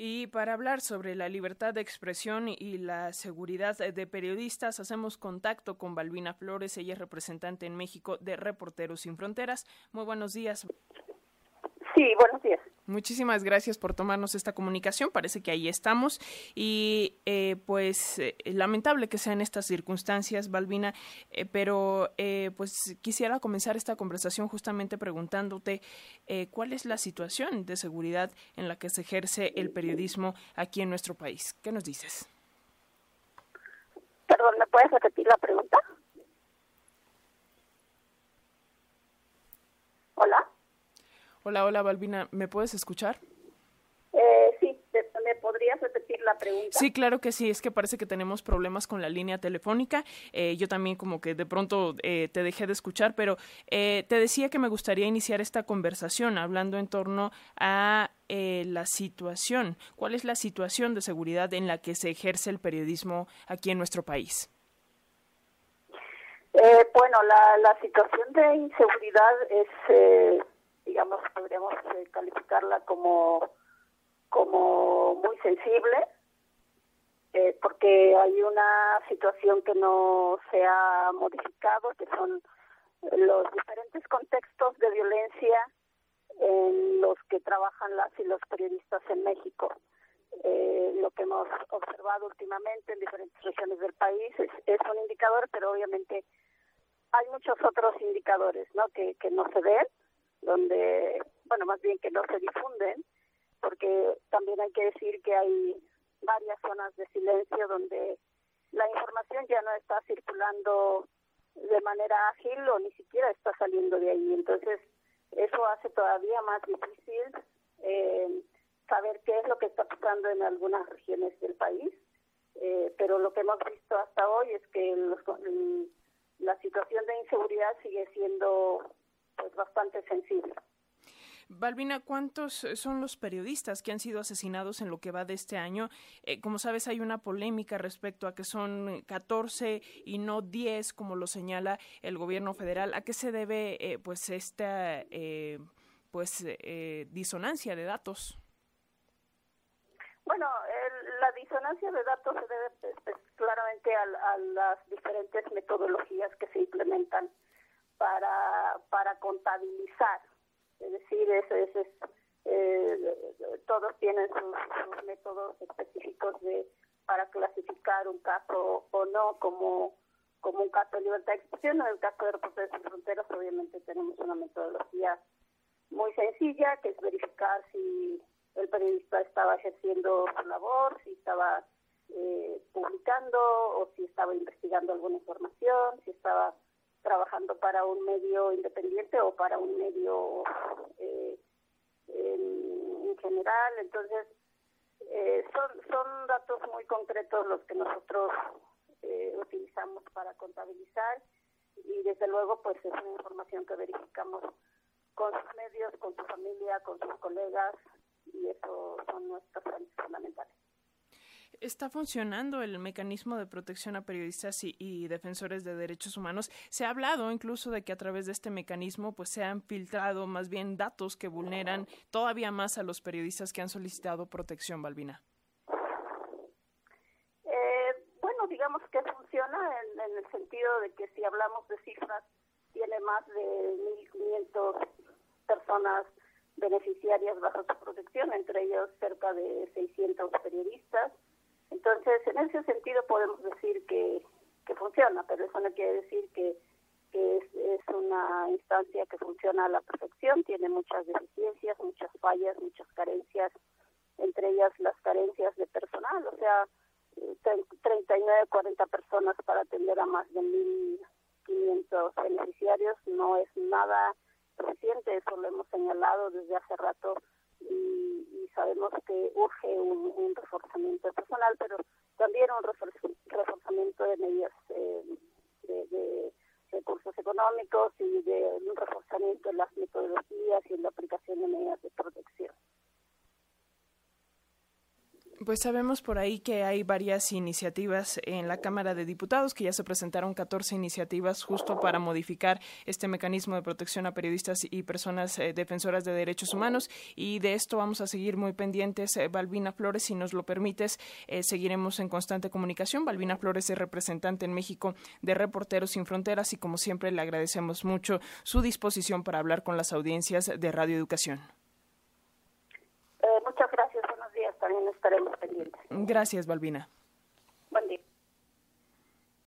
Y para hablar sobre la libertad de expresión y la seguridad de periodistas, hacemos contacto con Balbina Flores, ella es representante en México de Reporteros Sin Fronteras. Muy buenos días. Sí, buenos días. Muchísimas gracias por tomarnos esta comunicación. Parece que ahí estamos. Y eh, pues eh, lamentable que sean estas circunstancias, Balbina, eh, pero pues quisiera comenzar esta conversación justamente preguntándote cuál es la situación de seguridad en la que se ejerce el periodismo aquí en nuestro país. ¿Qué nos dices? Perdón, ¿me puedes repetir la pregunta? Hola. Hola, hola, Balbina, ¿me puedes escuchar? Eh, sí, ¿me podrías repetir la pregunta? Sí, claro que sí, es que parece que tenemos problemas con la línea telefónica. Eh, yo también como que de pronto eh, te dejé de escuchar, pero te decía que me gustaría iniciar esta conversación hablando en torno a la situación. ¿Cuál es la situación de seguridad en la que se ejerce el periodismo aquí en nuestro país? bueno, la, la situación de inseguridad es digamos, podríamos eh, calificarla como, como muy sensible, eh, porque hay una situación que no se ha modificado, que son los diferentes contextos de violencia en los que trabajan las y los periodistas en México. Eh, lo que hemos observado últimamente en diferentes regiones del país es, es, un indicador, pero obviamente hay muchos otros indicadores ¿no? que, que no se ven donde, bueno, más bien que no se difunden, porque también hay que decir que hay varias zonas de silencio donde la información ya no está circulando de manera ágil o ni siquiera está saliendo de ahí. Entonces, eso hace todavía más difícil eh, saber qué es lo que está pasando en algunas regiones del país. Eh, pero lo que hemos visto hasta hoy es que la situación de inseguridad sigue siendo bastante sensible. Balbina, ¿cuántos son los periodistas que han sido asesinados en lo que va de este año? Eh, como sabes, hay una polémica respecto a que son 14 y no 10, como lo señala el gobierno federal. ¿A qué se debe eh, pues esta eh, pues disonancia de datos? Bueno, la disonancia de datos se debe pues, pues, claramente a las diferentes metodologías que se implementan para, para contabilizar. Es decir, es, es, eh, todos tienen sus, métodos específicos de para clasificar un caso o no como como un caso de libertad de expresión. En el caso de Reporteros Sin Fronteras, obviamente tenemos una metodología muy sencilla, que es verificar si el periodista estaba ejerciendo su labor, si estaba eh, publicando o si estaba investigando alguna información, si estaba trabajando para un medio independiente o para un medio eh, en, general. Entonces, eh, son, son datos muy concretos los que nosotros eh, utilizamos para contabilizar y desde luego pues es una información que verificamos con sus medios, con su familia, con sus colegas y eso son nuestras fuentes. ¿Está funcionando el mecanismo de protección a periodistas y, defensores de derechos humanos? Se ha hablado incluso de que a través de este mecanismo pues se han filtrado más bien datos que vulneran todavía más a los periodistas que han solicitado protección, Balbina. Eh, bueno, digamos que funciona en, en, el sentido de que si hablamos de cifras, tiene más de 1.500 personas beneficiarias bajo su protección, entre ellos cerca de 600 periodistas entonces, en ese sentido podemos decir que, que funciona, pero eso no quiere decir que, es, una instancia que funciona a la perfección, tiene muchas deficiencias, muchas fallas, muchas carencias, entre ellas las carencias de personal, o sea, 39, 40 personas para atender a más de 1.500 beneficiarios no es nada reciente, eso lo hemos señalado desde hace rato y, sabemos que urge un, reforzamiento personal, pero también un reforzamiento de medidas eh, de, recursos económicos y de un reforzamiento en las metodologías y en la aplicación de medidas de protección. Pues sabemos por ahí que hay varias iniciativas en la Cámara de Diputados, que ya se presentaron 14 iniciativas justo para modificar este mecanismo de protección a periodistas y personas eh, defensoras de derechos humanos. Y de esto vamos a seguir muy pendientes. Eh, Balbina Flores, si nos lo permites, eh, seguiremos en constante comunicación. Balbina Flores es representante en México de Reporteros Sin Fronteras y como siempre le agradecemos mucho su disposición para hablar con las audiencias de Radio Educación. muchas gracias Gracias, Balbina.